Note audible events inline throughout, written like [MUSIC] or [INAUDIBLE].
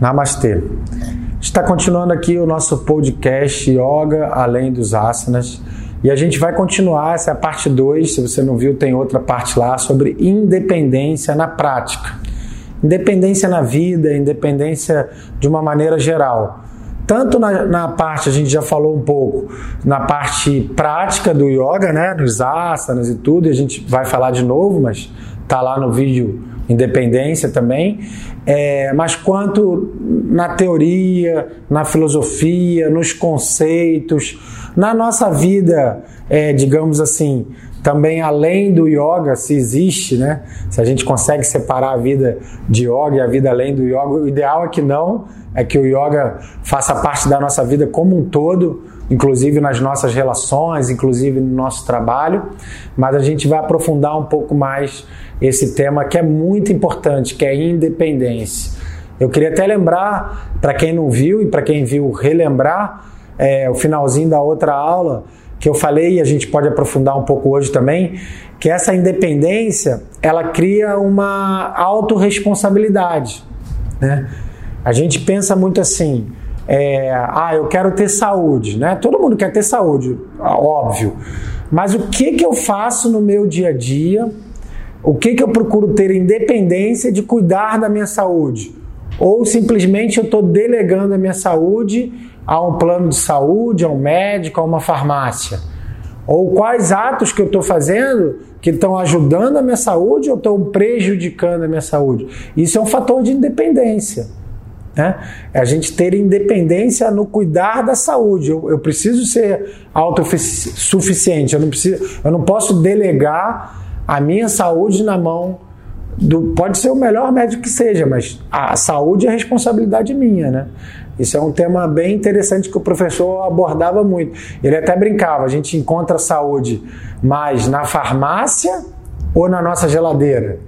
Namastê. Está continuando aqui o nosso podcast Yoga Além dos Asanas. E a gente vai continuar, essa é a parte 2. Se você não viu, tem outra parte lá sobre independência na prática. Independência na vida, independência de uma maneira geral. Tanto na, na, parte, a gente já falou um pouco, na parte prática do yoga, né? Nos asanas e tudo, e a gente vai falar de novo, mas tá lá no vídeo independência também, é, mas quanto na teoria, na filosofia, nos conceitos, na nossa vida, é, digamos assim, também além do yoga, se existe, né? Se a gente consegue separar a vida de yoga e a vida além do yoga, o ideal é que não, é que o yoga faça parte da nossa vida como um todo, inclusive nas nossas relações, inclusive no nosso trabalho, mas a gente vai aprofundar um pouco mais esse tema que é muito importante, que é independência. Eu queria até lembrar, para quem não viu e para quem viu, relembrar é, o finalzinho da outra aula que eu falei e a gente pode aprofundar um pouco hoje também, que essa independência ela cria uma autorresponsabilidade. Né? A gente pensa muito assim, é, ah, eu quero ter saúde, né? Todo mundo quer ter saúde, óbvio. Mas o que, que eu faço no meu dia a dia o que, que eu procuro ter independência de cuidar da minha saúde? Ou simplesmente eu estou delegando a minha saúde a um plano de saúde, a um médico, a uma farmácia? Ou quais atos que eu estou fazendo que estão ajudando a minha saúde ou estão prejudicando a minha saúde? Isso é um fator de independência. Né? É a gente ter independência no cuidar da saúde. Eu, eu preciso ser autossuficiente, eu não, preciso, eu não posso delegar a minha saúde na mão do. Pode ser o melhor médico que seja, mas a saúde é responsabilidade minha, né? Isso é um tema bem interessante que o professor abordava muito. Ele até brincava: a gente encontra saúde mais na farmácia ou na nossa geladeira?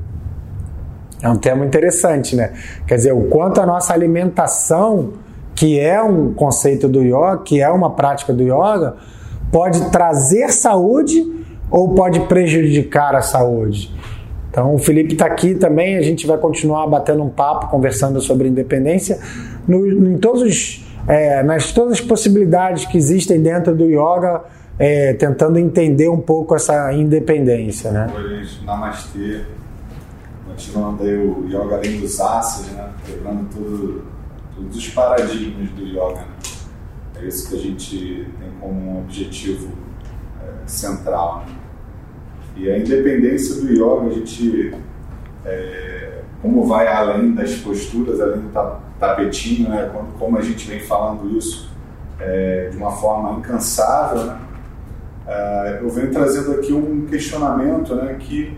É um tema interessante, né? Quer dizer, o quanto a nossa alimentação, que é um conceito do yoga, que é uma prática do yoga, pode trazer saúde ou pode prejudicar a saúde. Então, o Felipe está aqui também, a gente vai continuar batendo um papo, conversando sobre independência, no, em todos os, é, nas todas as possibilidades que existem dentro do yoga, é, tentando entender um pouco essa independência. Né? Namastê. Continuando aí o yoga além dos asanas, né? quebrando tudo, todos os paradigmas do yoga. Né? É isso que a gente tem como objetivo é, central. Né? E a independência do yoga, a gente, é, como vai além das posturas, além do tapetinho, né, como a gente vem falando isso é, de uma forma incansável, né, é, eu venho trazendo aqui um questionamento né, que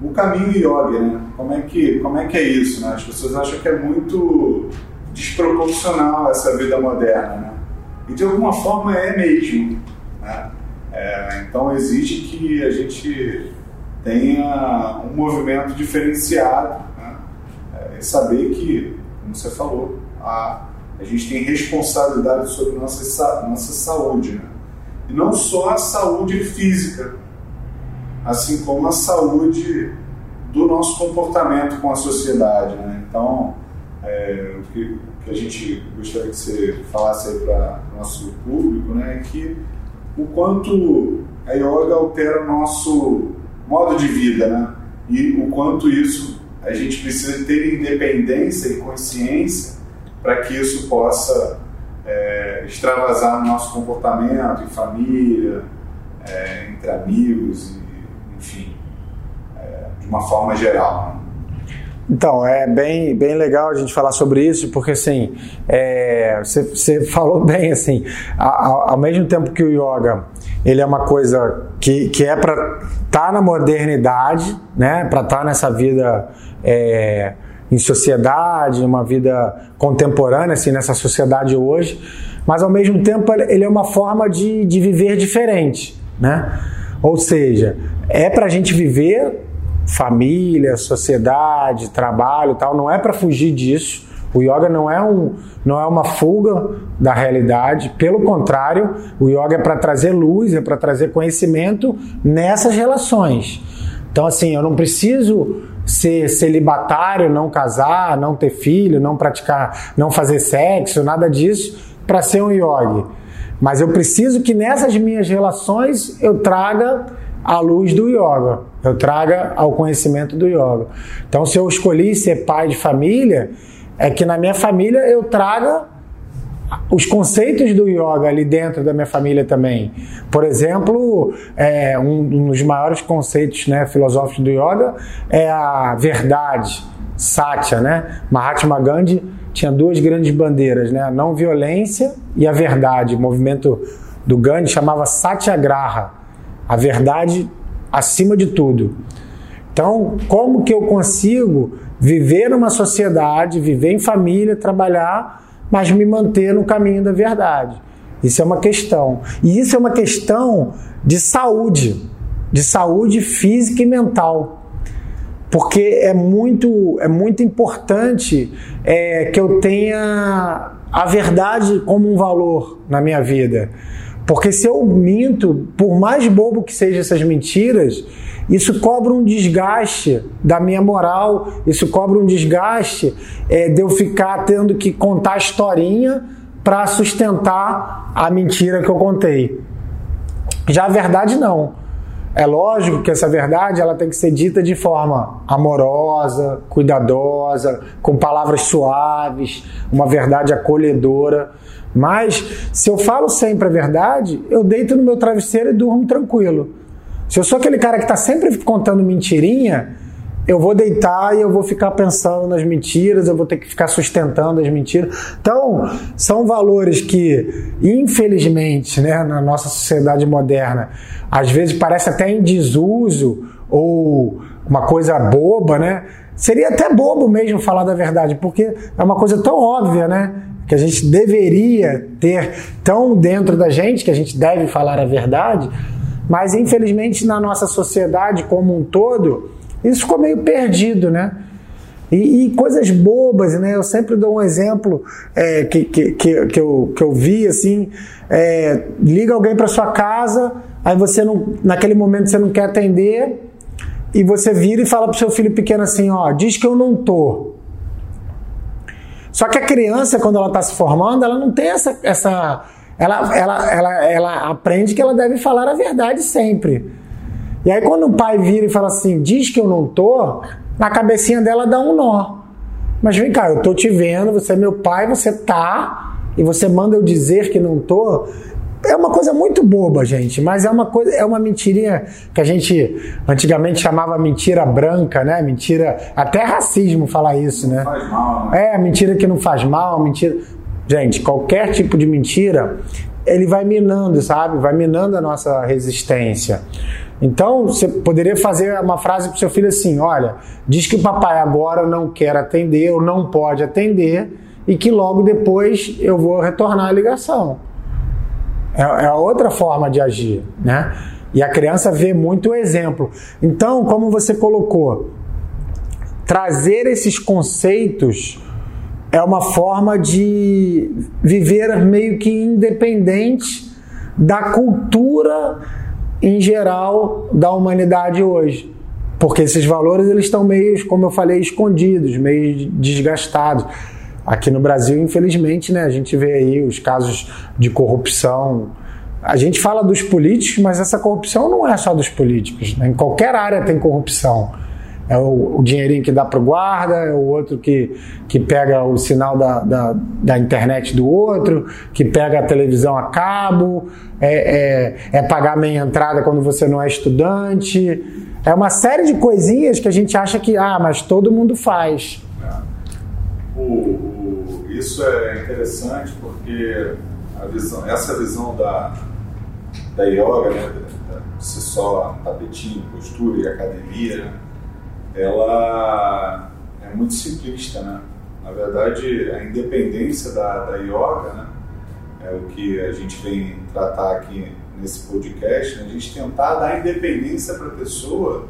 o caminho yoga, né, como, é que, como é que é isso? Né? As pessoas acham que é muito desproporcional essa vida moderna, né? e de alguma forma é mesmo. Né? É, então exige que a gente tenha um movimento diferenciado né? é, e saber que, como você falou, a, a gente tem responsabilidade sobre nossa, nossa saúde. Né? E não só a saúde física, assim como a saúde do nosso comportamento com a sociedade. Né? Então, é, o que, que, a gente gostaria que você falasse para o nosso público né, é que o quanto a yoga altera o nosso modo de vida, né? E o quanto isso a gente precisa ter independência e consciência para que isso possa é, extravasar no nosso comportamento, em família, é, entre amigos, e, enfim, é, de uma forma geral. Né? Então, é bem, bem legal a gente falar sobre isso, porque assim, é, você, você [LAUGHS] falou bem assim, ao, ao, mesmo tempo que o yoga ele é uma coisa que, que é para estar tá na modernidade, né, para estar tá nessa vida é, em sociedade, uma vida contemporânea, assim, nessa sociedade hoje, mas ao mesmo tempo ele é uma forma de, de viver diferente, né? Ou seja, é para a gente viver família, sociedade, trabalho, tal, não é para fugir disso. O yoga não é, um, não é uma fuga da realidade, pelo contrário, o yoga é para trazer luz, é para trazer conhecimento nessas relações. Então, assim, eu não preciso ser celibatário, não casar, não ter filho, não praticar, não fazer sexo, nada disso, para ser um yogi. Mas eu preciso que nessas minhas relações eu traga a luz do yoga, eu traga ao conhecimento do yoga. Então, se eu escolhi ser pai de família, é que na minha família eu traga os conceitos do yoga ali dentro da minha família também. Por exemplo, é, um, dos maiores conceitos né, filosóficos do yoga é a verdade, satya, né? Mahatma Gandhi tinha duas grandes bandeiras, né? A não violência e a verdade. O movimento do Gandhi chamava Satyagraha, a verdade acima de tudo. Então, como que eu consigo viver numa sociedade, viver em família, trabalhar mas me manter no caminho da verdade. Isso é uma questão. E isso é uma questão de saúde, de saúde física e mental. Porque é muito, é muito importante é, que eu tenha a verdade como um valor na minha vida. Porque se eu minto, por mais bobo que sejam essas mentiras, isso cobra um desgaste da minha moral, isso cobra um desgaste é, de eu ficar tendo que contar historinha para sustentar a mentira que eu contei. Já a verdade não. É lógico que essa verdade ela tem que ser dita de forma amorosa, cuidadosa, com palavras suaves, uma verdade acolhedora. Mas se eu falo sempre a verdade, eu deito no meu travesseiro e durmo tranquilo. Se eu sou aquele cara que está sempre contando mentirinha, eu vou deitar e eu vou ficar pensando nas mentiras, eu vou ter que ficar sustentando as mentiras. Então, são valores que, infelizmente, né, na nossa sociedade moderna, às vezes parece até em desuso ou uma coisa boba, né? Seria até bobo mesmo falar da verdade, porque é uma coisa tão óbvia, né? Que a gente deveria ter tão dentro da gente, que a gente deve falar a verdade, mas infelizmente na nossa sociedade como um todo, isso ficou meio perdido, né? E, e coisas bobas, né? Eu sempre dou um exemplo é, que, que, que, eu, que eu vi assim: é, liga alguém para sua casa, aí você não, naquele momento você não quer atender, e você vira e fala para o seu filho pequeno assim: ó, diz que eu não tô. Só que a criança, quando ela está se formando, ela não tem essa, essa ela, ela, ela, ela aprende que ela deve falar a verdade sempre. E aí quando o pai vira e fala assim, diz que eu não tô, na cabecinha dela dá um nó. Mas vem cá, eu tô te vendo, você é meu pai, você tá, e você manda eu dizer que não tô. É uma coisa muito boba, gente, mas é uma coisa, é uma mentirinha que a gente antigamente chamava mentira branca, né? Mentira, até racismo falar isso, né? Faz mal, né? É, mentira que não faz mal, mentira. Gente, qualquer tipo de mentira, ele vai minando, sabe? Vai minando a nossa resistência. Então, você poderia fazer uma frase para o seu filho assim: olha, diz que o papai agora não quer atender ou não pode atender e que logo depois eu vou retornar a ligação. É, é outra forma de agir, né? E a criança vê muito o exemplo. Então, como você colocou, trazer esses conceitos é uma forma de viver meio que independente da cultura em geral da humanidade hoje. Porque esses valores eles estão meio, como eu falei, escondidos, meio desgastados. Aqui no Brasil, infelizmente, né, a gente vê aí os casos de corrupção. A gente fala dos políticos, mas essa corrupção não é só dos políticos. Né? Em qualquer área tem corrupção. É o, o dinheirinho que dá para o guarda, é o outro que, que pega o sinal da, da, da, internet do outro, que pega a televisão a cabo, é, é, é pagar meia entrada quando você não é estudante. É uma série de coisinhas que a gente acha que, ah, mas todo mundo faz. O, o, isso é interessante porque visão, essa visão da, da yoga, né, de ser só tapetinho, postura e academia, ela é muito simplista, né? Na verdade, a independência da, da yoga, né? É o que a gente vem tratar aqui nesse podcast, né? a gente tentar dar independência para a pessoa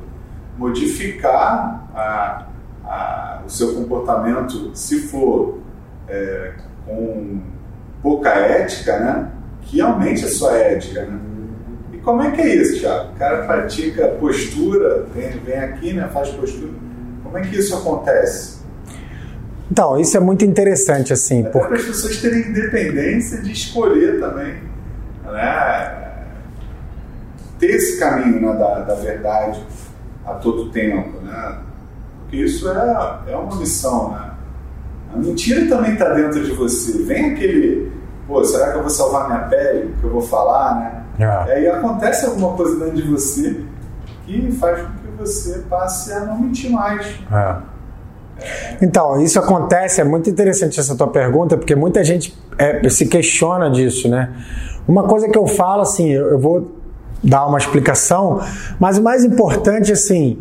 modificar a, a, o seu comportamento, se for é, com pouca ética, né? Que aumente a sua ética, né? Como é que é isso, Thiago? O cara pratica postura, vem, vem aqui, né, faz postura. Como é que isso acontece? Então, isso é muito interessante, assim. Até porque... para as pessoas terem independência de escolher também, né? Ter esse caminho né, da, da verdade a todo tempo, né? Porque isso é, é uma missão, né? A mentira também está dentro de você. Vem aquele, pô, será que eu vou salvar minha pele? Que eu vou falar, né? É. E aí acontece alguma coisa dentro de você que faz com que você passe a não mentir mais. É. Então, isso acontece, é muito interessante essa tua pergunta, porque muita gente é, se questiona disso, né? Uma coisa que eu falo, assim, eu vou dar uma explicação, mas o mais importante, assim,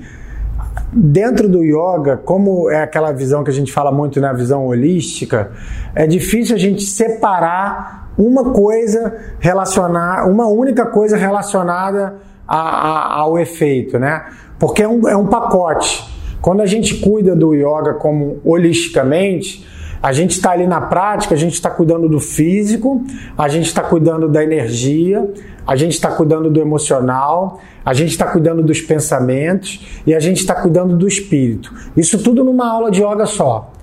dentro do yoga, como é aquela visão que a gente fala muito na né, visão holística, é difícil a gente separar uma coisa relacionar, uma única coisa relacionada a, a, ao efeito, né? Porque é um, é um pacote. Quando a gente cuida do yoga como holisticamente, a gente está ali na prática, a gente está cuidando do físico, a gente está cuidando da energia, a gente está cuidando do emocional, a gente está cuidando dos pensamentos e a gente está cuidando do espírito. Isso tudo numa aula de yoga só.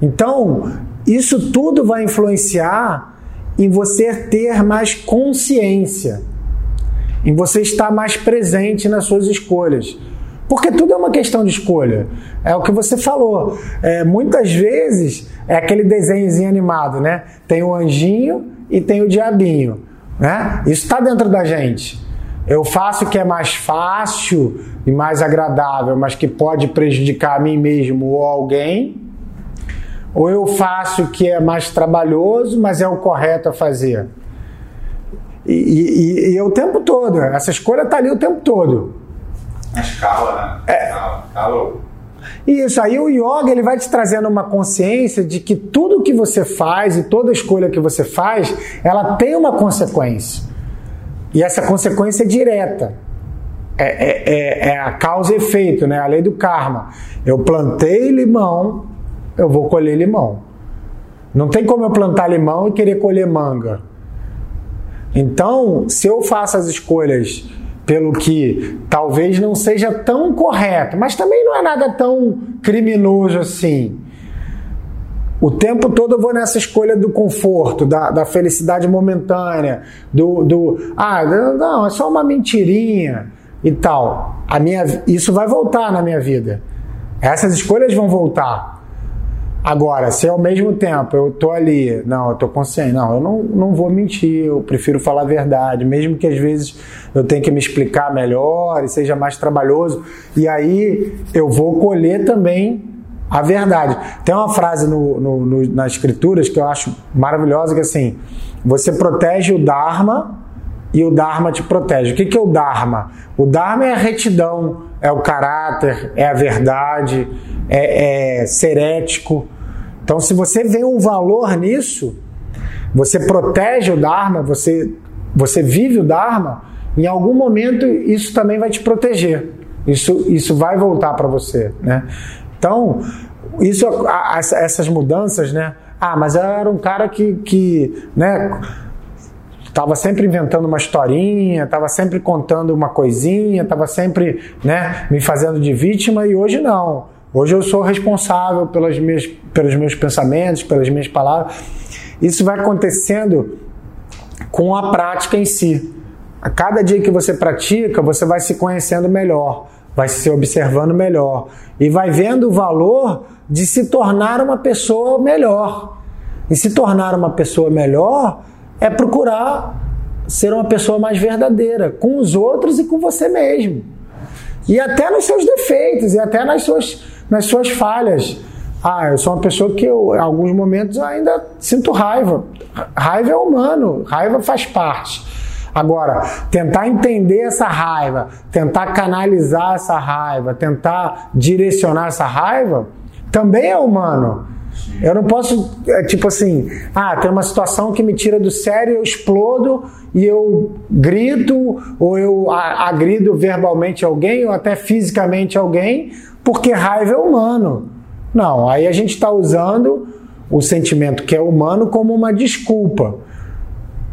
Então, isso tudo vai influenciar em você ter mais consciência, em você estar mais presente nas suas escolhas. Porque tudo é uma questão de escolha. É o que você falou. É, muitas vezes é aquele desenhozinho animado, né? Tem o anjinho e tem o diabinho. Né? Isso está dentro da gente. Eu faço o que é mais fácil e mais agradável, mas que pode prejudicar a mim mesmo ou alguém. Ou eu faço o que é mais trabalhoso, mas é o correto a fazer. E, e, e, e o tempo todo, essa escolha está ali o tempo todo. A escala, né? É. Cala, cala. Isso, aí o yoga ele vai te trazendo uma consciência de que tudo que você faz e toda escolha que você faz, ela tem uma consequência. E essa consequência é direta. É, é, é, é a causa e efeito, né? a lei do karma. Eu plantei limão, eu vou colher limão. Não tem como eu plantar limão e querer colher manga. Então, se eu faço as escolhas pelo que talvez não seja tão correto, mas também não é nada tão criminoso assim. O tempo todo eu vou nessa escolha do conforto, da, da felicidade momentânea, do, do. Ah, não, é só uma mentirinha e tal. A minha, isso vai voltar na minha vida. Essas escolhas vão voltar. Agora, se ao mesmo tempo eu tô ali, não, eu tô consciente, não, eu não, não vou mentir, eu prefiro falar a verdade, mesmo que às vezes eu tenha que me explicar melhor e seja mais trabalhoso, e aí eu vou colher também a verdade. Tem uma frase no, no, no, nas escrituras que eu acho maravilhosa, que é assim, você protege o Dharma e o Dharma te protege. O que, que é o Dharma? O Dharma é a retidão, é o caráter, é a verdade, é, é ser ético. Então, se você vê um valor nisso, você protege o Dharma, você, você vive o Dharma, em algum momento isso também vai te proteger. Isso, isso vai voltar para você. Né? Então, isso, essas mudanças, né? Ah, mas eu era um cara que, que né, estava sempre inventando uma historinha, estava sempre contando uma coisinha, estava sempre né, me fazendo de vítima e hoje não. Hoje eu sou responsável pelas minhas, pelos meus pensamentos, pelas minhas palavras. Isso vai acontecendo com a prática em si. A cada dia que você pratica, você vai se conhecendo melhor, vai se observando melhor e vai vendo o valor de se tornar uma pessoa melhor. E se tornar uma pessoa melhor é procurar ser uma pessoa mais verdadeira com os outros e com você mesmo. E até nos seus defeitos, e até nas suas nas suas falhas. Ah, eu sou uma pessoa que eu, em alguns momentos ainda sinto raiva. Raiva é humano, raiva faz parte. Agora, tentar entender essa raiva, tentar canalizar essa raiva, tentar direcionar essa raiva, também é humano. Eu não posso, é, tipo assim, ah, tem uma situação que me tira do sério, eu explodo e eu grito, ou eu agrido verbalmente alguém, ou até fisicamente alguém, porque raiva é humano. Não, aí a gente está usando o sentimento que é humano como uma desculpa.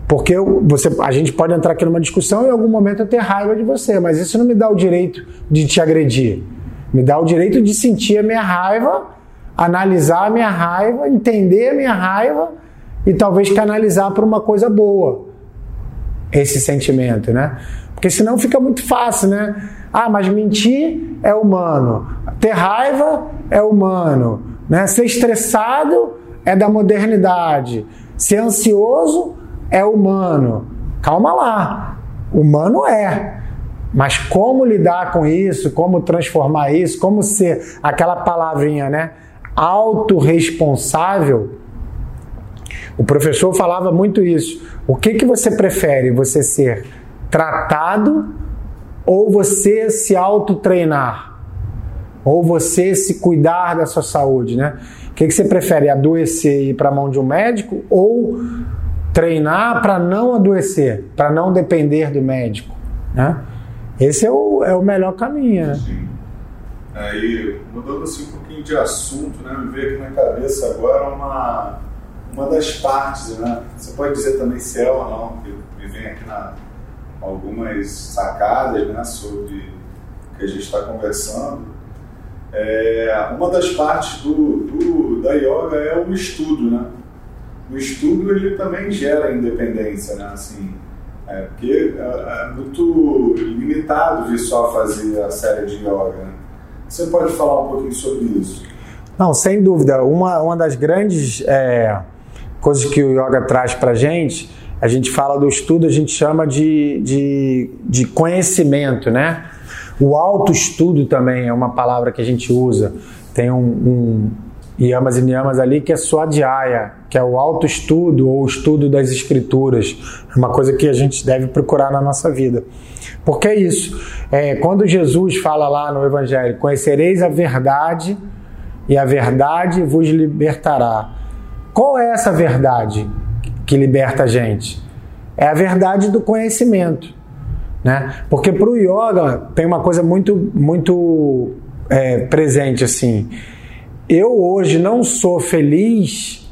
Porque você, a gente pode entrar aqui numa discussão e em algum momento eu ter raiva de você, mas isso não me dá o direito de te agredir. Me dá o direito de sentir a minha raiva, analisar a minha raiva, entender a minha raiva e talvez canalizar para uma coisa boa esse sentimento, né? Porque senão fica muito fácil, né? Ah, mas mentir é humano, ter raiva é humano, né? Ser estressado é da modernidade, ser ansioso é humano. Calma lá, humano é. Mas como lidar com isso, como transformar isso, como ser aquela palavrinha, né? Autorresponsável. O professor falava muito isso. O que, que você prefere? Você ser tratado ou você se autotreinar? Ou você se cuidar da sua saúde, né? O que, que você prefere? Adoecer e ir para a mão de um médico ou treinar para não adoecer, para não depender do médico, né? Esse é o, é o melhor caminho, né? Aí, mudando assim um pouquinho de assunto, né? Me veio aqui na cabeça agora uma, uma das partes, né? Você pode dizer também se é ou não, que me vem aqui na, algumas sacadas, né? Sobre o que a gente está conversando. É, uma das partes do, do, da yoga é o estudo, né? O estudo ele também gera independência, né? Assim, é, porque é, é muito limitado vir só fazer a série de yoga. Né? Você pode falar um pouquinho sobre isso? Não, sem dúvida. Uma, uma das grandes é, coisas que o yoga traz para gente, a gente fala do estudo, a gente chama de, de, de conhecimento, né? O autoestudo também é uma palavra que a gente usa. Tem um, um yamas e niyamas ali que é swadhyaya, que é o autoestudo ou o estudo das escrituras. É uma coisa que a gente deve procurar na nossa vida. Porque é isso. É, quando Jesus fala lá no Evangelho, conhecereis a verdade e a verdade vos libertará. Qual é essa verdade que liberta a gente? É a verdade do conhecimento. Né? Porque para o yoga tem uma coisa muito, muito é, presente assim eu hoje não sou feliz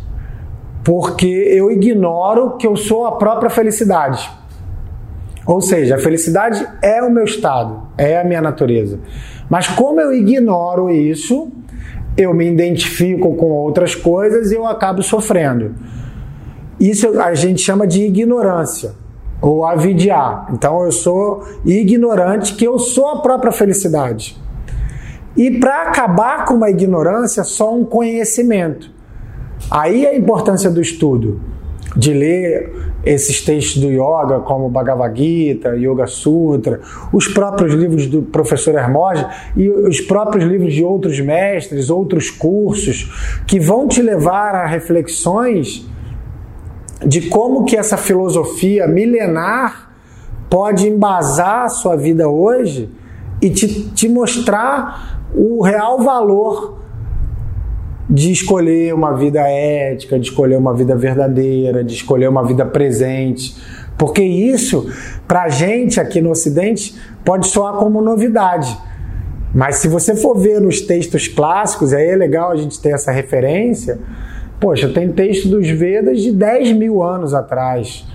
porque eu ignoro que eu sou a própria felicidade. Ou seja, a felicidade é o meu estado, é a minha natureza. Mas como eu ignoro isso, eu me identifico com outras coisas e eu acabo sofrendo. Isso a gente chama de ignorância ou avidiar. Então eu sou ignorante que eu sou a própria felicidade. E para acabar com uma ignorância, só um conhecimento. Aí a importância do estudo, de ler esses textos do yoga, como Bhagavad Gita, Yoga Sutra, os próprios livros do professor Hermógenes e os próprios livros de outros mestres, outros cursos, que vão te levar a reflexões de como que essa filosofia milenar pode embasar a sua vida hoje e te, te mostrar o real valor de escolher uma vida ética, de escolher uma vida verdadeira, de escolher uma vida presente. Porque isso, para a gente aqui no Ocidente, pode soar como novidade. Mas se você for ver nos textos clássicos, aí é legal a gente ter essa referência. Poxa, tem texto dos Vedas de 10 mil anos atrás.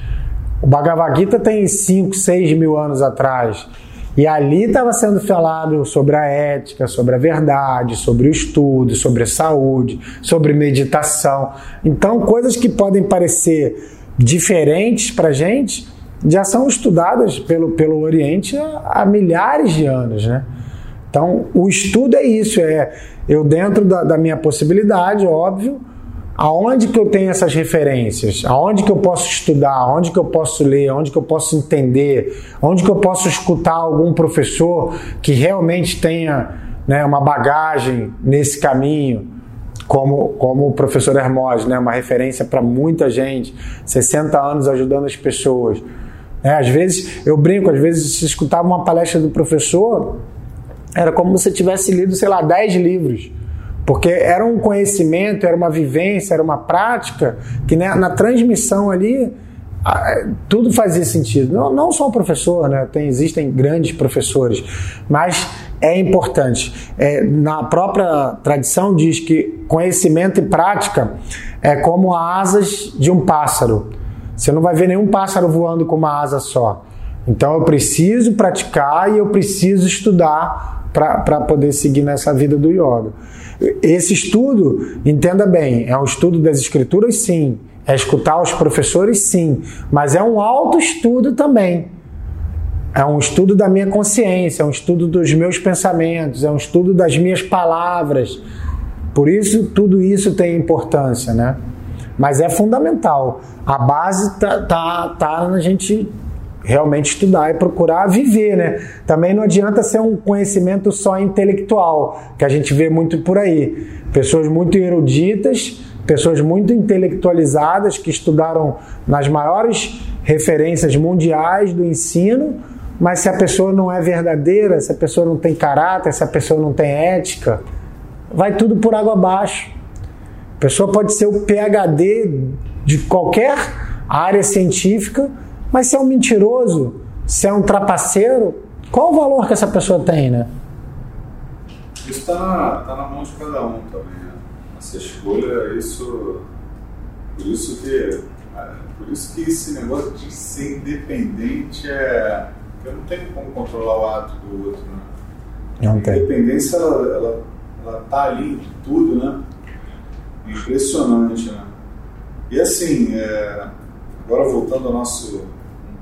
O Bhagavad Gita tem 5, 6 mil anos atrás. E ali estava sendo falado sobre a ética, sobre a verdade, sobre o estudo, sobre a saúde, sobre meditação. Então, coisas que podem parecer diferentes para a gente já são estudadas pelo, pelo Oriente há, há, milhares de anos, né? Então, o estudo é isso, é eu dentro da, da minha possibilidade, óbvio, aonde que eu tenho essas referências? Aonde que eu posso estudar? Aonde que eu posso ler? Aonde que eu posso entender? Aonde que eu posso escutar algum professor que realmente tenha né, uma bagagem nesse caminho? Como, como o professor Hermós, né, uma referência para muita gente, 60 anos ajudando as pessoas. É, às vezes, eu brinco, às vezes se escutava uma palestra do professor, era como se tivesse lido, sei lá, 10 livros. Porque era um conhecimento, era uma vivência, era uma prática que né, na transmissão ali tudo fazia sentido. Não, não só o professor, né? Tem, existem grandes professores, mas é importante. É, na própria tradição diz que conhecimento e prática é como asas de um pássaro. Você não vai ver nenhum pássaro voando com uma asa só. Então eu preciso praticar e eu preciso estudar para poder seguir nessa vida do yoga. Esse estudo, entenda bem, é um estudo das escrituras, sim. É escutar os professores, sim. Mas é um autoestudo também. É um estudo da minha consciência, é um estudo dos meus pensamentos, é um estudo das minhas palavras. Por isso, tudo isso tem importância, né? Mas é fundamental. A base tá, tá, tá na gente realmente estudar e procurar viver, né? Também não adianta ser um conhecimento só intelectual, que a gente vê muito por aí. Pessoas muito eruditas, pessoas muito intelectualizadas que estudaram nas maiores referências mundiais do ensino, mas se a pessoa não é verdadeira, se a pessoa não tem caráter, se a pessoa não tem ética, vai tudo por água abaixo. A pessoa pode ser o PhD de qualquer área científica, mas se é um mentiroso, se é um trapaceiro, qual o valor que essa pessoa tem, né? Isso está na, tá na mão de cada um também, né? Essa escolha, isso. Por isso que. É, por isso que esse negócio de ser independente é. Eu não tenho como controlar o ato do outro, né? Não tem. A independência, ela, ela, ela tá ali em tudo, né? Impressionante, né? E assim, é, agora voltando ao nosso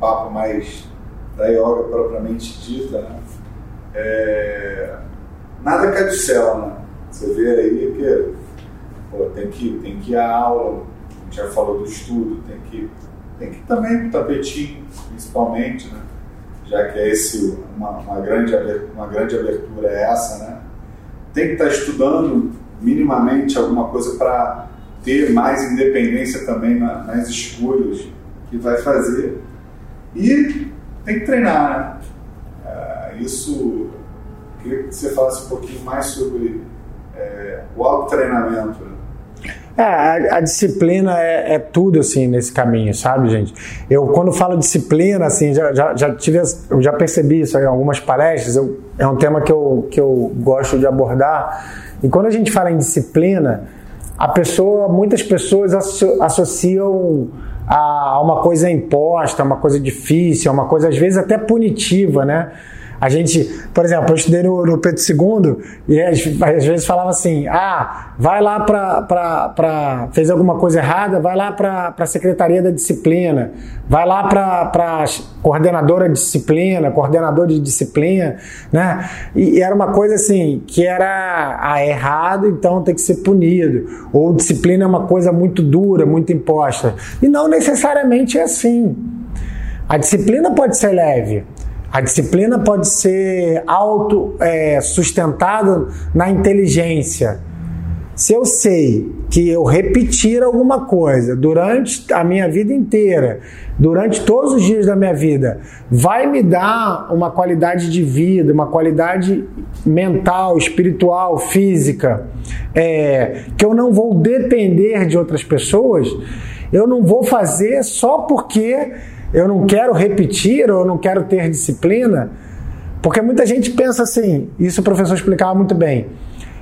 papo mais da yoga propriamente dita, né? É, nada cai do céu, né? Você vê aí que pô, tem que tem que ir à aula, a gente já falou do estudo, tem que tem que ir também pro tapetinho, principalmente, né? Já que é esse uma, uma grande uma grande abertura é essa, né? Tem que estar tá estudando minimamente alguma coisa para ter mais independência também na, nas escolhas que vai fazer e tem que treinar, né? Uh, isso, queria que você falasse um pouquinho mais sobre é, o autotreinamento. Né? É, a, a, disciplina é, é, tudo assim nesse caminho, sabe, gente? Eu quando falo disciplina, assim, já, já, já tive, eu já percebi isso em algumas palestras. Eu, é um tema que eu, que eu gosto de abordar. E quando a gente fala em disciplina, a pessoa, muitas pessoas associam a uma coisa imposta, uma coisa difícil, uma coisa às vezes até punitiva, né? A gente, por exemplo, eu estudei no, no Pedro II e às, às, vezes falava assim: ah, vai lá para. fez alguma coisa errada, vai lá para a Secretaria da Disciplina, vai lá para coordenadora de disciplina, coordenador de disciplina, né? E, e, era uma coisa assim, que era ah, errado, então tem que ser punido. Ou disciplina é uma coisa muito dura, muito imposta. E não necessariamente é assim. A disciplina pode ser leve. A disciplina pode ser auto é, sustentada na inteligência. Se eu sei que eu repetir alguma coisa durante a minha vida inteira, durante todos os dias da minha vida, vai me dar uma qualidade de vida, uma qualidade mental, espiritual, física, é, que eu não vou depender de outras pessoas, eu não vou fazer só porque eu não quero repetir ou não quero ter disciplina, porque muita gente pensa assim, isso o professor explicava muito bem.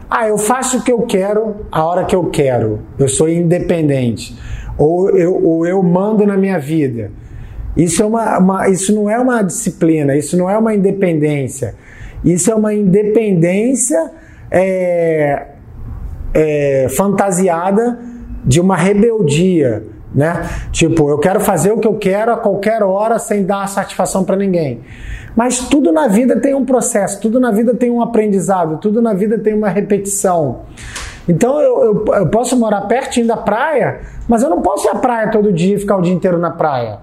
Ah, eu faço o que eu quero a hora que eu quero, eu sou independente, ou eu, ou eu mando na minha vida. Isso, é uma, uma, isso não é uma disciplina, isso não é uma independência, isso é uma independência é, é, fantasiada de uma rebeldia né? Tipo, eu quero fazer o que eu quero a qualquer hora sem dar satisfação para ninguém. Mas tudo na vida tem um processo, tudo na vida tem um aprendizado, tudo na vida tem uma repetição. Então eu, eu, eu posso morar pertinho da praia, mas eu não posso ir à praia todo dia e ficar o dia inteiro na praia.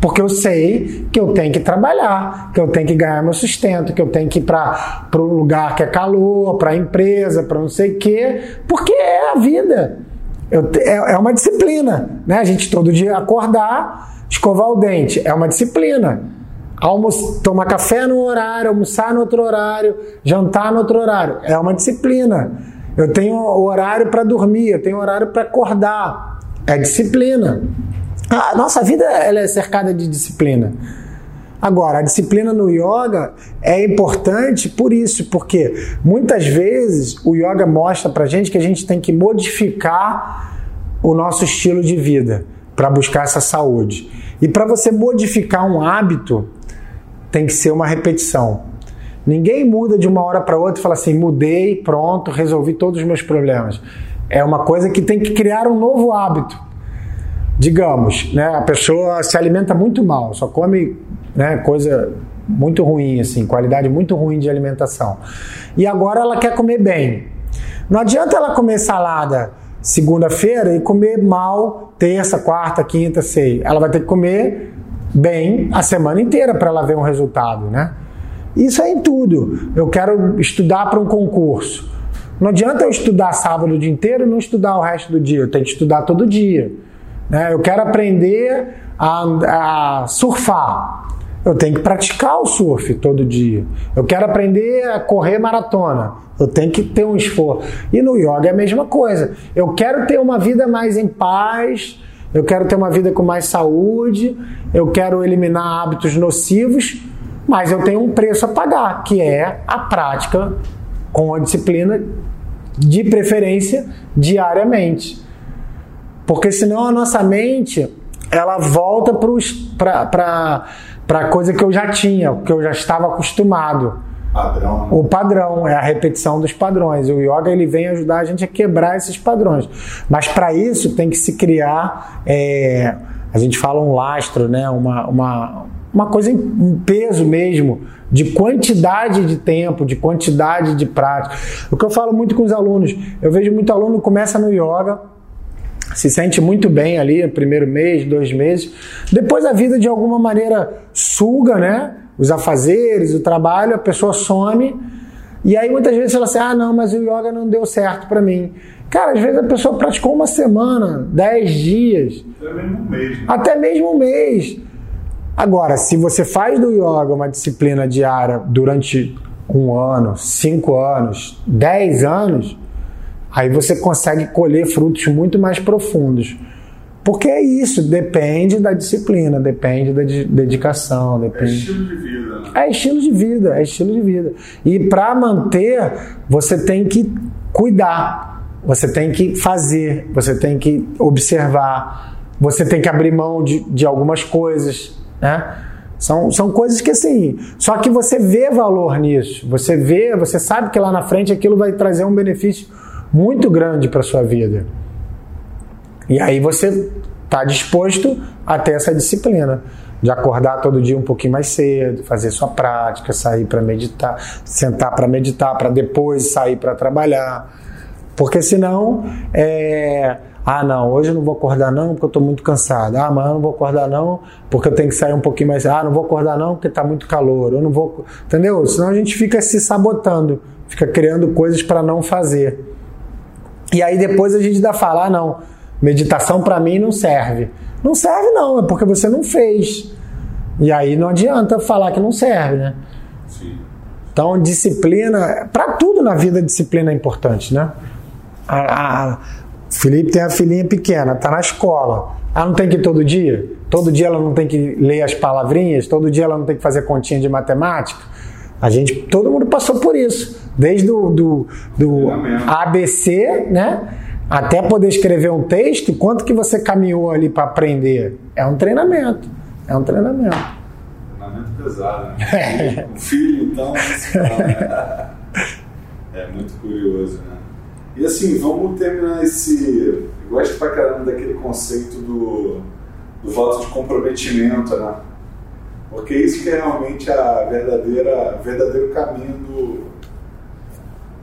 Porque eu sei que eu tenho que trabalhar, que eu tenho que ganhar meu sustento, que eu tenho que ir para o lugar que é calor, para a empresa, para não sei o quê, porque é a vida. Eu, é, é uma disciplina, né? A gente todo dia acordar, escovar o dente, é uma disciplina. Almoçar, tomar café no horário, almoçar no outro horário, jantar no outro horário, é uma disciplina. Eu tenho horário para dormir, eu tenho horário para acordar, é disciplina. A nossa vida ela é cercada de disciplina. Agora, a disciplina no yoga é importante por isso, porque muitas vezes o yoga mostra pra gente que a gente tem que modificar o nosso estilo de vida para buscar essa saúde. E para você modificar um hábito, tem que ser uma repetição. Ninguém muda de uma hora para outra e fala assim: mudei, pronto, resolvi todos os meus problemas. É uma coisa que tem que criar um novo hábito. Digamos, né, a pessoa se alimenta muito mal, só come né, coisa muito ruim, assim, qualidade muito ruim de alimentação. E agora ela quer comer bem. Não adianta ela comer salada segunda-feira e comer mal terça, quarta, quinta, sexta. Ela vai ter que comer bem a semana inteira para ela ver um resultado, né? Isso é em tudo. Eu quero estudar para um concurso. Não adianta eu estudar sábado o dia inteiro e não estudar o resto do dia. Eu tenho que estudar todo dia. Né? Eu quero aprender a, a surfar. Eu tenho que praticar o surf todo dia. Eu quero aprender a correr maratona. Eu tenho que ter um esforço. E no yoga é a mesma coisa. Eu quero ter uma vida mais em paz. Eu quero ter uma vida com mais saúde. Eu quero eliminar hábitos nocivos. Mas eu tenho um preço a pagar, que é a prática com a disciplina, de preferência diariamente. Porque senão a nossa mente ela volta para para coisa que eu já tinha, que eu já estava acostumado. Padrão. O padrão é a repetição dos padrões. O yoga ele vem ajudar a gente a quebrar esses padrões. Mas para isso tem que se criar, é, a gente fala um lastro, né? uma, uma, uma coisa em peso mesmo, de quantidade de tempo, de quantidade de prática. O que eu falo muito com os alunos, eu vejo muito aluno começa no yoga, se sente muito bem ali, primeiro mês, dois meses. Depois a vida de alguma maneira suga, né? Os afazeres, o trabalho, a pessoa some. E aí muitas vezes ela assim: ah, não, mas o yoga não deu certo para mim. Cara, às vezes a pessoa praticou uma semana, dez dias. Até mesmo um mês. Né? Até mesmo um mês. Agora, se você faz do yoga uma disciplina diária durante um ano, cinco anos, dez anos, Aí você consegue colher frutos muito mais profundos. Porque é isso, depende da disciplina, depende da dedicação. Depende... É estilo de vida. Né? É estilo de vida, é estilo de vida. E para manter, você tem que cuidar, você tem que fazer, você tem que observar, você tem que abrir mão de, de algumas coisas, né? São, são coisas que assim, só que você vê valor nisso, você vê, você sabe que lá na frente aquilo vai trazer um benefício muito grande para sua vida. E aí você está disposto a ter essa disciplina de acordar todo dia um pouquinho mais cedo, fazer sua prática, sair para meditar, sentar para meditar, para depois sair para trabalhar. Porque senão, é... ah, não, hoje eu não vou acordar não porque eu estou muito cansado. Ah, amanhã eu não vou acordar não porque eu tenho que sair um pouquinho mais. Ah, não vou acordar não porque está muito calor. Eu não vou, entendeu? Senão a gente fica se sabotando, fica criando coisas para não fazer. E aí depois a gente ainda fala, ah, não, meditação para mim não serve. Não serve não, é porque você não fez. E aí não adianta falar que não serve, né? Sim. Então, disciplina, para tudo na vida, disciplina é importante, né? A, a, Felipe tem a filhinha pequena, tá na escola. Ela não tem que ir todo dia? Todo dia ela não tem que ler as palavrinhas? Todo dia ela não tem que fazer continha de matemática? A gente, todo mundo passou por isso. Desde o do, do ABC, né? Até poder escrever um texto, quanto que você caminhou ali para aprender? É um treinamento. É um treinamento. Treinamento pesado, né? Um filho, então. Né? [LAUGHS] é muito curioso, né? E assim, vamos terminar esse. Eu gosto pra caramba daquele conceito do, do voto de comprometimento, né? Porque isso que é realmente a verdadeira, verdadeiro caminho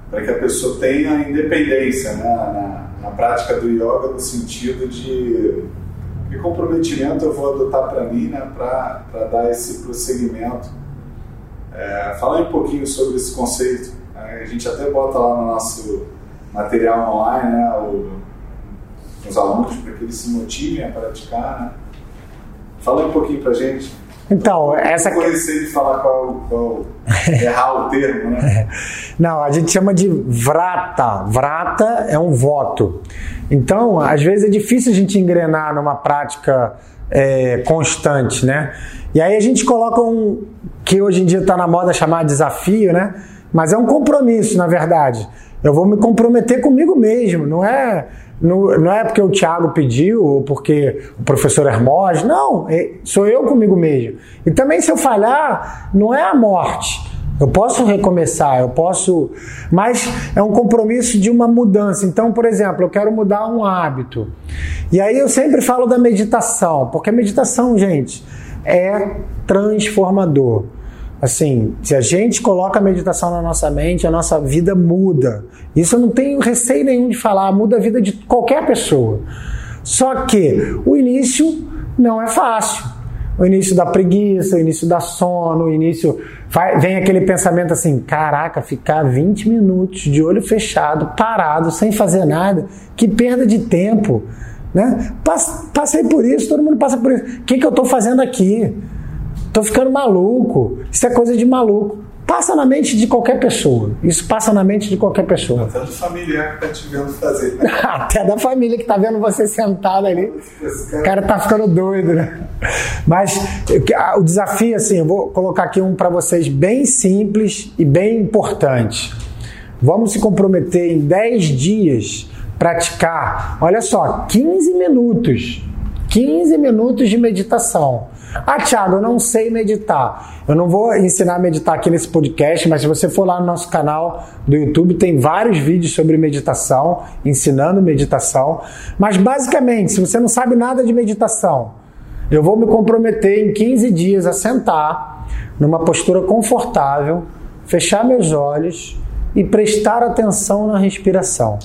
para que a pessoa tenha independência né, na, na, prática do yoga, no sentido de que comprometimento eu vou adotar para mim né, para dar esse prosseguimento. É, falar um pouquinho sobre esse conceito. Né, a gente até bota lá no nosso material online né, os alunos para que eles se motivem a praticar. Né? Fala um pouquinho para gente. Então, essa. Não conhecer de falar qual, qual [LAUGHS] errar o termo, né? Não, a gente chama de vrata. Vrata é um voto. Então, às vezes é difícil a gente engrenar numa prática é, constante, né? E aí a gente coloca um que hoje em dia está na moda chamar desafio, né? Mas é um compromisso, na verdade. Eu vou me comprometer comigo mesmo, não é não, não é porque o Tiago pediu ou porque o professor Hermógenes, não, é, sou eu comigo mesmo. E também se eu falhar, não é a morte, Eu posso recomeçar, eu posso. Mas é um compromisso de uma mudança. Então, por exemplo, eu quero mudar um hábito. E aí eu sempre falo da meditação, porque a meditação, gente, é transformador. Assim, se a gente coloca a meditação na nossa mente, a nossa vida muda. Isso eu não tenho receio nenhum de falar, muda a vida de qualquer pessoa. Só que o início não é fácil o início da preguiça, o início da sono, o início. Vem aquele pensamento assim: caraca, ficar 20 minutos de olho fechado, parado, sem fazer nada, que perda de tempo. Né? Passei por isso, todo mundo passa por isso. O que, que eu estou fazendo aqui? Estou ficando maluco. Isso é coisa de maluco. Passa na mente de qualquer pessoa. Isso passa na mente de qualquer pessoa. Até do familiar que está te vendo fazer. [LAUGHS] Até da família que está vendo você sentado ali. O cara tá ficando doido, né? Mas o desafio, assim, eu vou colocar aqui um para vocês bem simples e bem importante. Vamos se comprometer em 10 dias praticar, olha só, 15 minutos. 15 minutos de meditação. Ah, Thiago, eu não sei meditar. Eu não vou ensinar a meditar aqui nesse podcast, mas se você for lá no nosso canal do YouTube, tem vários vídeos sobre meditação, ensinando meditação. Mas basicamente, se você não sabe nada de meditação, eu vou me comprometer em 15 dias a sentar numa postura confortável, fechar meus olhos e prestar atenção na respiração.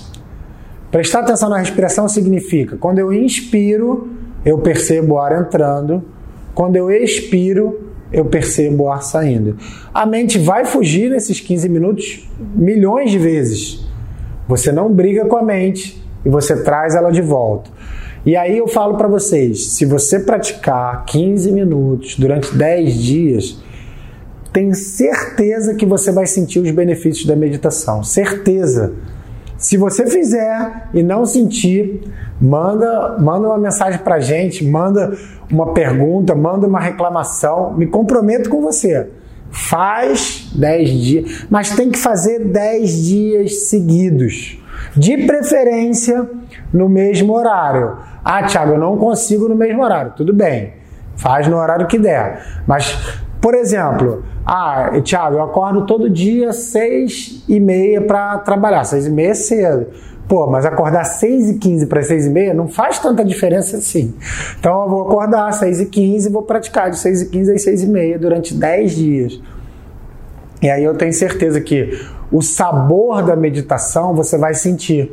Prestar atenção na respiração significa quando eu inspiro, eu percebo o ar entrando quando eu expiro, eu percebo o ar saindo. A mente vai fugir nesses 15 minutos milhões de vezes. Você não briga com a mente e você traz ela de volta. E aí eu falo para vocês, se você praticar 15 minutos durante 10 dias, tem certeza que você vai sentir os benefícios da meditação. Certeza. Se você fizer e não sentir, manda, manda uma mensagem para gente, manda uma pergunta, manda uma reclamação, me comprometo com você. Faz 10 dias, mas tem que fazer 10 dias seguidos. De preferência no mesmo horário. Ah, Thiago, eu não consigo no mesmo horário. Tudo bem, faz no horário que der. Mas, por exemplo, ah, Thiago, eu acordo todo dia seis e meia para trabalhar. Seis e meia é cedo. Pô, mas acordar 6 e 15 para 6 e meia não faz tanta diferença assim. Então eu vou acordar 6 e 15 vou praticar de 6 e 15 às 6 e meia durante 10 dias. E aí eu tenho certeza que o sabor da meditação você vai sentir.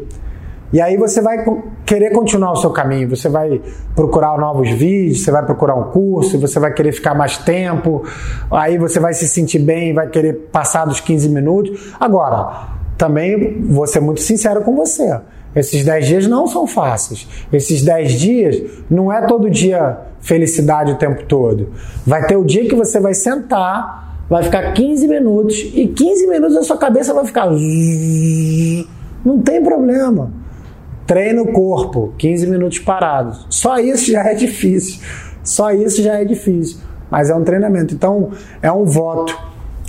E aí você vai querer continuar o seu caminho, você vai procurar novos vídeos, você vai procurar um curso, você vai querer ficar mais tempo, aí você vai se sentir bem, vai querer passar dos 15 minutos. Agora, também vou ser muito sincero com você. Esses 10 dias não são fáceis. Esses 10 dias não é todo dia felicidade o tempo todo. Vai ter o dia que você vai sentar, vai ficar 15 minutos e 15 minutos a sua cabeça vai ficar. [LAUGHS] Não tem problema. Treina o corpo, 15 minutos parados. Só isso já é difícil. Só isso já é difícil. Mas é um treinamento. Então, é um voto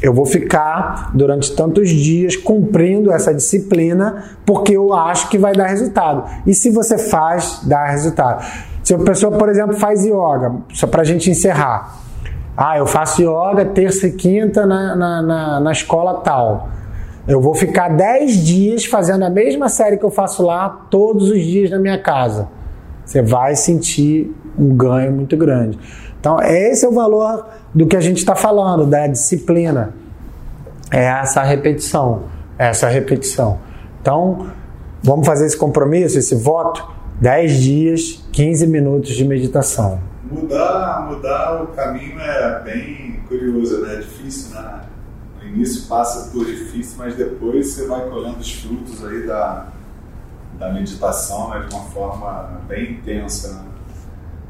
eu vou ficar durante tantos dias cumprindo essa disciplina porque eu acho que vai dar resultado. E se você faz, dá resultado. Se a pessoa, por exemplo, faz yoga, só para a gente encerrar. Ah, eu faço yoga terça e quinta na, na, na, na escola tal. Eu vou ficar 10 dias fazendo a mesma série que eu faço lá todos os dias na minha casa. Você vai sentir um ganho muito grande. Então, esse é o valor do que a gente está falando, da disciplina. É essa repetição. Essa repetição. Então, vamos fazer esse compromisso, esse voto? 10 dias, 15 minutos de meditação. Mudar, mudar o caminho é bem curioso, né? É difícil, né? No início passa por difícil, mas depois você vai colhendo os frutos aí da, da meditação né? de uma forma bem intensa. Né?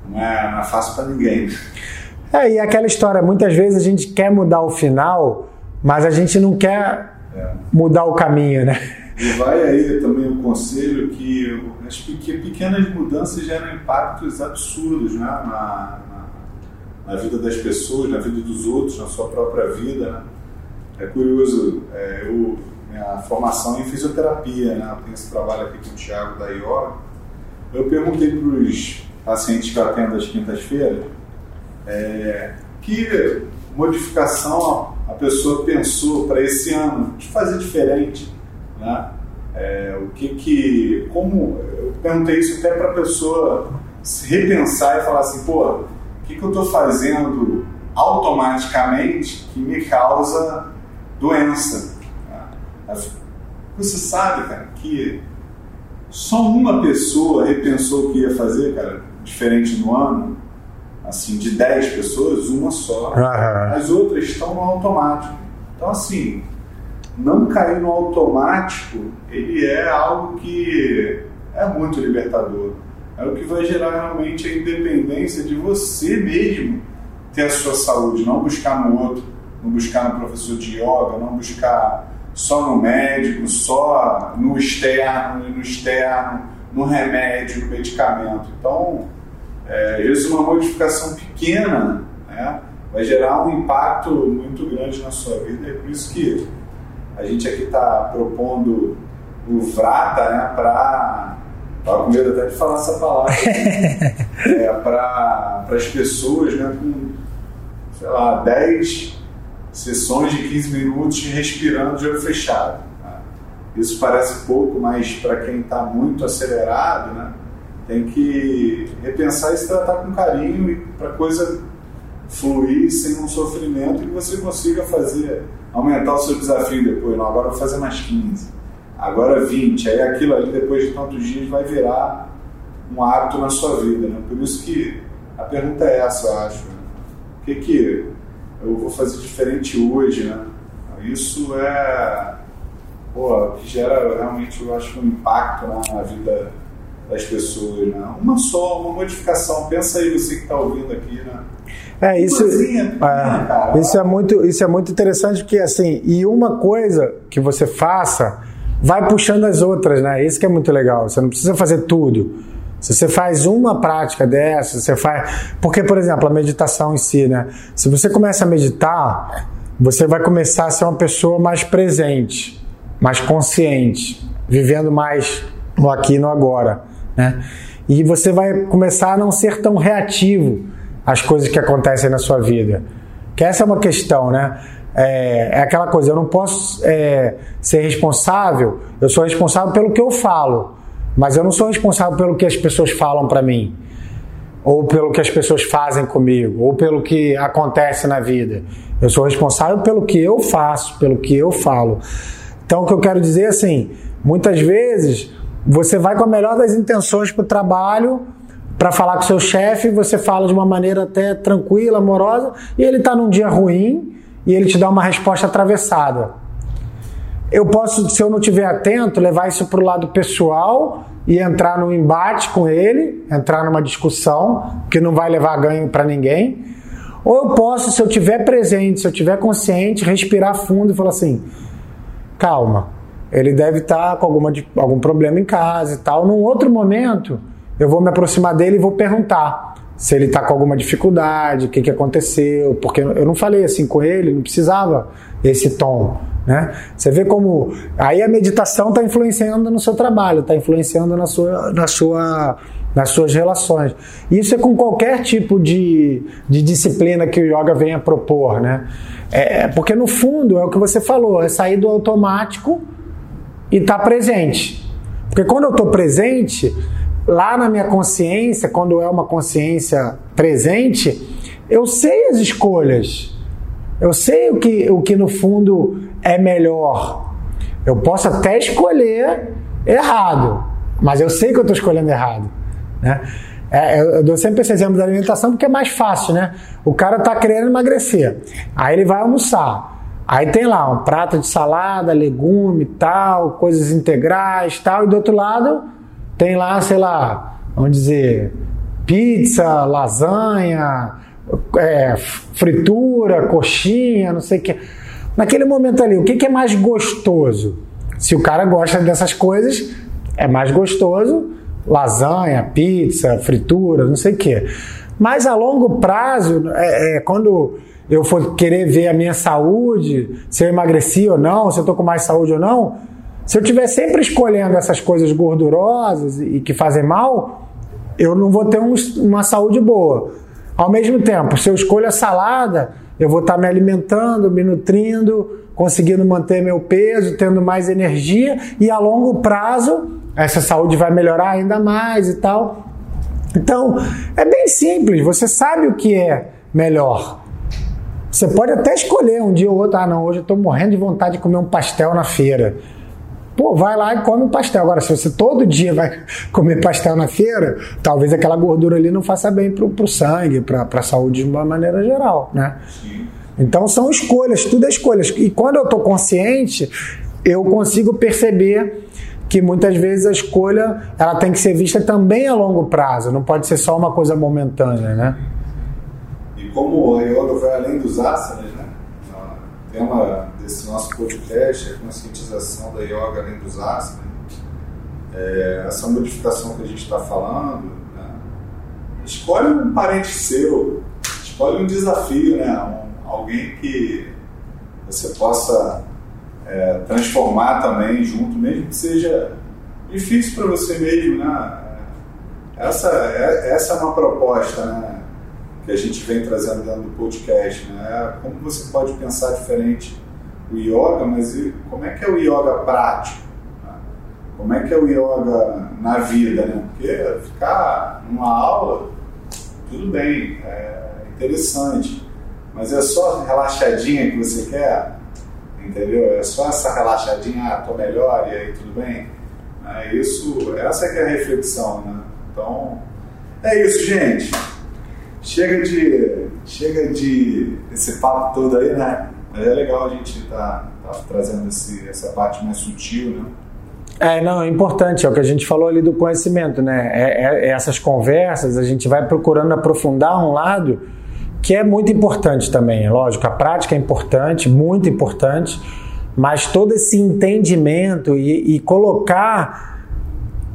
Não, é, não é fácil para ninguém. É, e aquela história, muitas vezes a gente quer mudar o final, mas a gente não quer é. mudar o caminho, né? E vai aí também o conselho que as pequenas mudanças geram impactos absurdos né? na, na, na, vida das pessoas, na vida dos outros, na sua própria vida. Né? É curioso, é, eu, minha formação em fisioterapia, né? eu tenho esse trabalho aqui com o Thiago da IOR. Eu perguntei para os pacientes que eu atendo às quintas-feiras é, que modificação a pessoa pensou para esse ano de fazer diferente, né? É, o que que, como eu perguntei isso até para a pessoa se repensar e falar assim, pô, o que que eu estou fazendo automaticamente que me causa doença? Né? Você sabe, cara, que só uma pessoa repensou o que ia fazer, cara, diferente no ano, assim, de 10 pessoas, uma só. Uhum. As outras estão no automático. Então, assim, não cair no automático, ele é algo que é muito libertador. É o que vai gerar realmente a independência de você mesmo ter a sua saúde, não buscar no outro, não buscar no professor de yoga, não buscar só no médico, só no externo, no externo, no remédio, no medicamento. Então, é, vezes uma modificação pequena né, vai gerar um impacto muito grande na sua vida. É por isso que a gente aqui está propondo o Vrata né, para. Estava com medo até de falar essa palavra. [LAUGHS] é, para as pessoas né, com, sei lá, 10 sessões de 15 minutos respirando de olho fechado. Né? Isso parece pouco, mas para quem está muito acelerado, né, tem que repensar e se tratar com carinho e para coisa fluir sem um sofrimento e que você consiga fazer, aumentar o seu desafio depois. Não, agora vou fazer mais 15, agora 20. Aí aquilo ali, depois de tantos dias, vai virar um hábito na sua vida. Né? Por isso que a pergunta é essa, eu acho. Né? O que, que eu vou fazer diferente hoje? Né? Isso é pô, que gera realmente, eu acho, um impacto na vida das pessoas, né? Uma só, uma modificação. Pensa aí você que está ouvindo aqui, né? É, isso, é, isso é muito isso é muito interessante porque assim, e uma coisa que você faça vai puxando as outras, né? Isso que é muito legal. Você não precisa fazer tudo. Se você faz uma prática dessa, você faz. Porque, por exemplo, a meditação em si, né? Se você começa a meditar, você vai começar a ser uma pessoa mais presente, mais consciente, vivendo mais no aqui e no agora. Né? E você vai começar a não ser tão reativo às coisas que acontecem na sua vida. Que essa é uma questão, né? É, é aquela coisa, eu não posso é, ser responsável, eu sou responsável pelo que eu falo, mas eu não sou responsável pelo que as pessoas falam para mim, ou pelo que as pessoas fazem comigo, ou pelo que acontece na vida. Eu sou responsável pelo que eu faço, pelo que eu falo. Então, o que eu quero dizer é assim, muitas vezes você vai com a melhor das intenções para o trabalho, para falar com seu chefe, você fala de uma maneira até tranquila, amorosa, e ele está num dia ruim e ele te dá uma resposta atravessada. Eu posso, se eu não estiver atento, levar isso para o lado pessoal e entrar num embate com ele, entrar numa discussão que não vai levar ganho para ninguém. Ou eu posso, se eu estiver presente, se eu estiver consciente, respirar fundo e falar assim: calma, ele deve estar tá com alguma, algum problema em casa e tal. Num outro momento, eu vou me aproximar dele e vou perguntar se ele está com alguma dificuldade, o que, que aconteceu, porque eu não falei assim com ele, não precisava esse tom. Né? Você vê como aí a meditação está influenciando no seu trabalho, está influenciando na sua, na sua, nas suas relações. Isso é com qualquer tipo de, de disciplina que o yoga venha propor, né? É, porque no fundo é o que você falou, é sair do automático e estar tá presente. Porque quando eu estou presente, lá na minha consciência, quando é uma consciência presente, eu sei as escolhas. Eu sei o que, o que no fundo é melhor. Eu posso até escolher errado, mas eu sei que eu estou escolhendo errado. Né? É, eu dou sempre esse exemplo da alimentação porque é mais fácil, né? O cara está querendo emagrecer, aí ele vai almoçar. Aí tem lá um prato de salada, legume, tal, coisas integrais, tal, e do outro lado tem lá, sei lá, vamos dizer, pizza, lasanha, é, fritura, coxinha, não sei o que. Naquele momento ali, o que, que é mais gostoso? Se o cara gosta dessas coisas, é mais gostoso lasanha, pizza, fritura, não sei o que. Mas a longo prazo, é, é, quando eu for querer ver a minha saúde, se eu emagreci ou não, se eu estou com mais saúde ou não, se eu estiver sempre escolhendo essas coisas gordurosas e que fazem mal, eu não vou ter um, uma saúde boa. Ao mesmo tempo, se eu escolho a salada, eu vou estar me alimentando, me nutrindo, conseguindo manter meu peso, tendo mais energia e a longo prazo essa saúde vai melhorar ainda mais e tal. Então, é bem simples, você sabe o que é melhor. Você pode até escolher um dia ou outro, ah não, hoje eu estou morrendo de vontade de comer um pastel na feira. Pô, vai lá e come um pastel. Agora, se você todo dia vai [LAUGHS] comer pastel na feira, talvez aquela gordura ali não faça bem pro, pro sangue, pra, pra saúde de uma maneira geral, né? Então são escolhas, tudo é escolhas. E quando eu estou consciente, eu consigo perceber que muitas vezes a escolha ela tem que ser vista também a longo prazo, não pode ser só uma coisa momentânea, né? Como o yoga vai além dos asanas, né? O tema desse nosso podcast é a conscientização da yoga além dos asanas. É, essa modificação que a gente está falando, né? escolhe um parente seu, escolhe um desafio, né? Um, alguém que você possa é, transformar também junto, mesmo que seja difícil para você mesmo, né? Essa, é, essa é uma proposta, né? Que a gente vem trazendo dentro do podcast, né? Como você pode pensar diferente o yoga, mas como é que é o yoga prático? Né? Como é que é o yoga na vida, né? Porque ficar numa aula, tudo bem, é interessante, mas é só relaxadinha que você quer? entendeu? É só essa relaxadinha, ah, tô melhor e aí tudo bem. É isso, essa que é a reflexão, né? Então, é isso, gente. Chega de, chega de esse papo todo aí, né? Mas é legal a gente estar tá, tá trazendo esse, essa parte mais sutil, né? É, não, é importante, é o que a gente falou ali do conhecimento, né? É, é, é essas conversas, a gente vai procurando aprofundar um lado que é muito importante também, é lógico, a prática é importante, muito importante, mas todo esse entendimento e, e colocar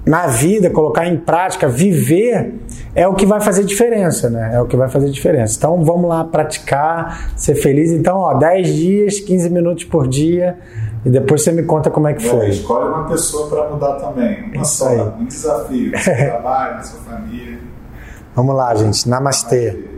na vida, colocar em prática, viver, é o que vai fazer diferença, né? É o que vai fazer diferença. Então vamos lá praticar, ser feliz. Então, ó, 10 dias, 15 minutos por dia, e depois você me conta como é que foi. Escolhe uma pessoa para mudar também. Uma Isso só, aí. um desafio. Seu [LAUGHS] trabalho, sua família. Vamos lá, gente. Namastê. Namastê.